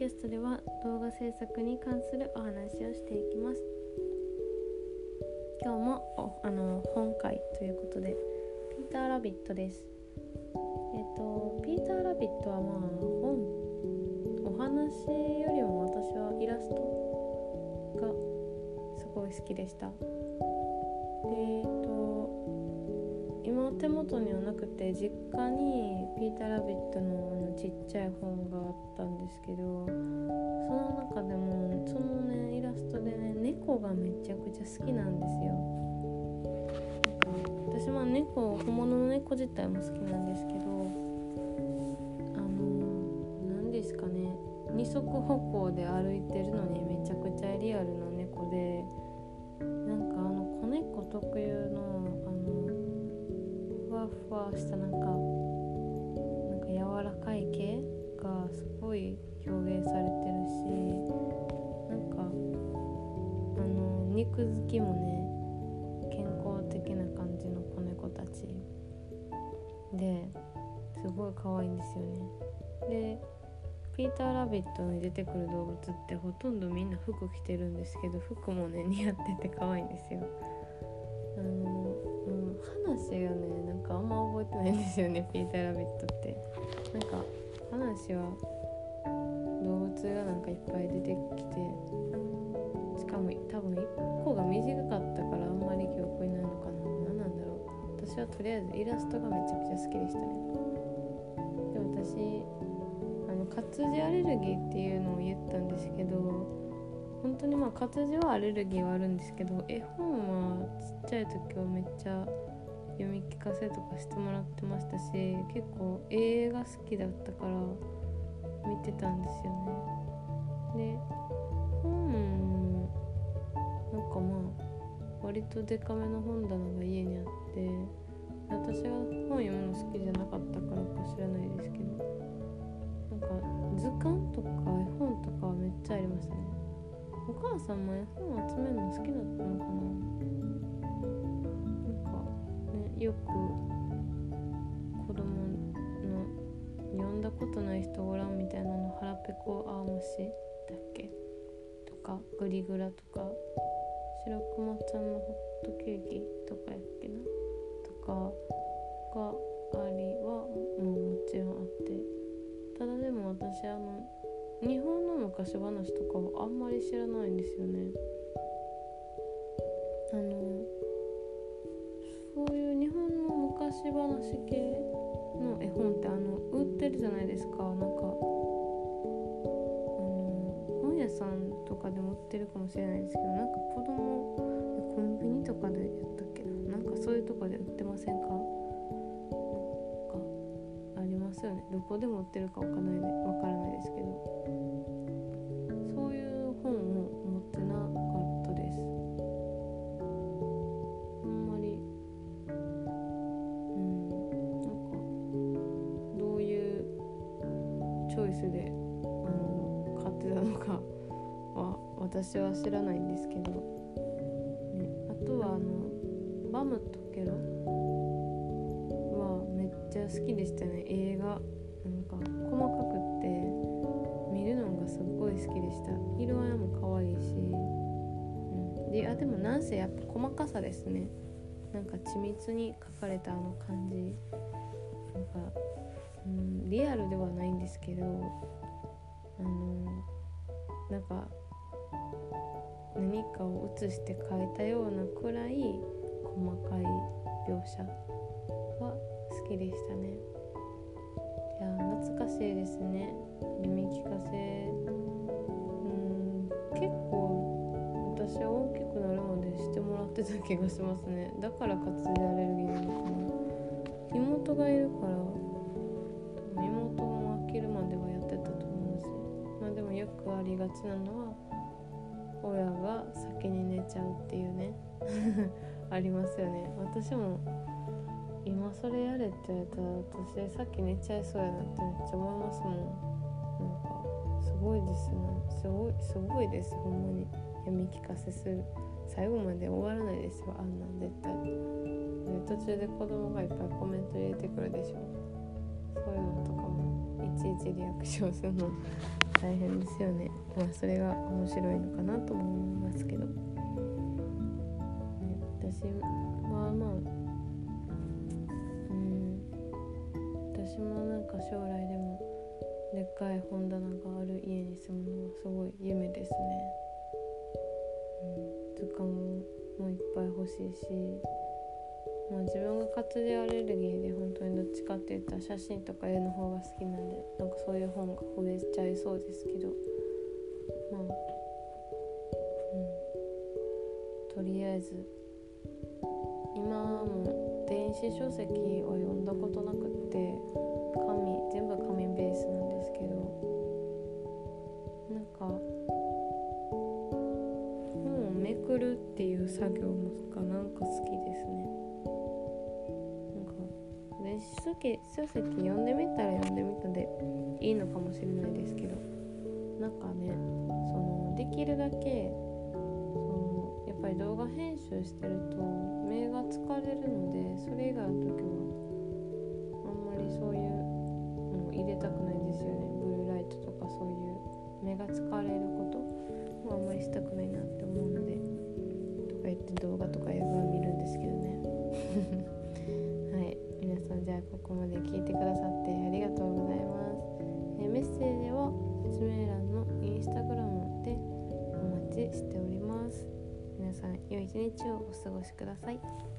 キャストでは動画制作に関するお話をしていきます。今日もあの本会ということでピーター・ラビットです。えっ、とピーター・ラビットはまあ本お話よりも私はイラストがすごい好きでした。でえっ、と今手元にはなくて実家にピーター・ラビットののちっちゃい本があったんですけどその中でもそのねイラストでね猫がめちゃくちゃ好きなんですよ。私は猫本物の猫自体も好きなんですけどあの何ですかね二足歩行で歩いてるのにめちゃくちゃリアルな猫でなんかあの子猫特有のあのふわふわしたなんかなんか柔らかい毛がすごい表現されてるしなんかあの肉付きもね健康的な感じの子猫たち。ですごい可愛いんですよね。でピーター・ラビットに出てくる動物ってほとんどみんな服着てるんですけど服もね似合ってて可愛いんですよ。あの、う、話がねなんかあんま覚えてないんですよねピーター・ラビットって。なんか話は動物がなんかいっぱい出てきてしかも多分1個が短かったからあんまり記憶にないのかな。何なんだろう。私はとりあえずイラストがめちゃくちゃ好きでしたね。で私あの活字アレルギーっていうのを言ったんですけど本当にまあ活字はアレルギーはあるんですけど絵本はちっちゃい時はめっちゃ読み聞かせとかしてもらってましたし結構映画好きだったから見てたんですよね。で本なんかまあ割とデカめの本棚が家にあって私が本読むの好きじゃなかったからか知らないですけどなんか図鑑とか絵本とかはめっちゃありましたね。お母さんも絵本集めるの好きだったのかな？よく子供の読んだことない人おらんみたいなの腹ペコ青虫だっけとかグリグラとか白熊ちゃんのホットケーキとかやっけなとかがありはもうもちろんあって。ただでも私あの日本の昔話とかはあんまり知らないんですよね。あのそういう昔話系の絵本ってあの売ってるじゃないですか。なんかあの本屋さんとかでも売ってるかもしれないですけどなんか子供コンビニとかでやったっけな。なんかそういうとこで売ってませんか？なんかありますよね。どこでも売ってるかわからないでわからないですけど。スであの買ってたのかは私は知らないんですけど、ね、あとはあの「バムとケロ」はめっちゃ好きでしたね。映画なんか細かくって見るのがすっごい好きでした。色合いも可愛いし、うん、であでもなんせやっぱ細かさですね。なんか緻密に描かれたあの感じ。なんか、うん、リアルではないんですけどあのなんか何かを写して描いたようなくらい細かい描写は好きでしたね。いや懐かしいですね。読み聞かせ。うん結構私は大きくなるまでしてもらってた気がしますね。だから活字アレルギーなのかな妹がいるからきるまではやってたと思うし。まあでもよくありがちなのは親が先に寝ちゃうっていうね。ありますよね。私も今それやれって言われたら私さっき寝ちゃいそうやなってめっちゃ思いますもん。なんかすごいですね。すごいすごいです。ほんまに。読み聞かせする。最後まで終わらないですよ。あんなん絶対。で途中で子供がいっぱいコメント入れてくるでしょ。そういうのとか。ちいちリアクションするの大変ですよね。まあそれが面白いのかなと思いますけど、ね、私はまあうん。私もなんか将来でもでっかい本棚がある家に住むのはすごい夢ですね、うん、図鑑もいっぱい欲しいしまあ、自分が活字アレルギーで本当にどっちかって言ったら写真とか絵の方が好きなんでなんかそういう本が増えちゃいそうですけどまあうんとりあえず今も電子書籍を読んだことなくって紙全部紙ベースなんですけどなんか本をめくるっていう作業がなんか好きですね。書籍書籍読んでみたら読んでみたでいいのかもしれないですけどなんかねそのできるだけそのやっぱり動画編集してると目が疲れるのでそれ以外の時はあんまりそういうの入れたくないですよね。ブルーライトとかそういう目が疲れるしております。皆さん良い一日をお過ごしください。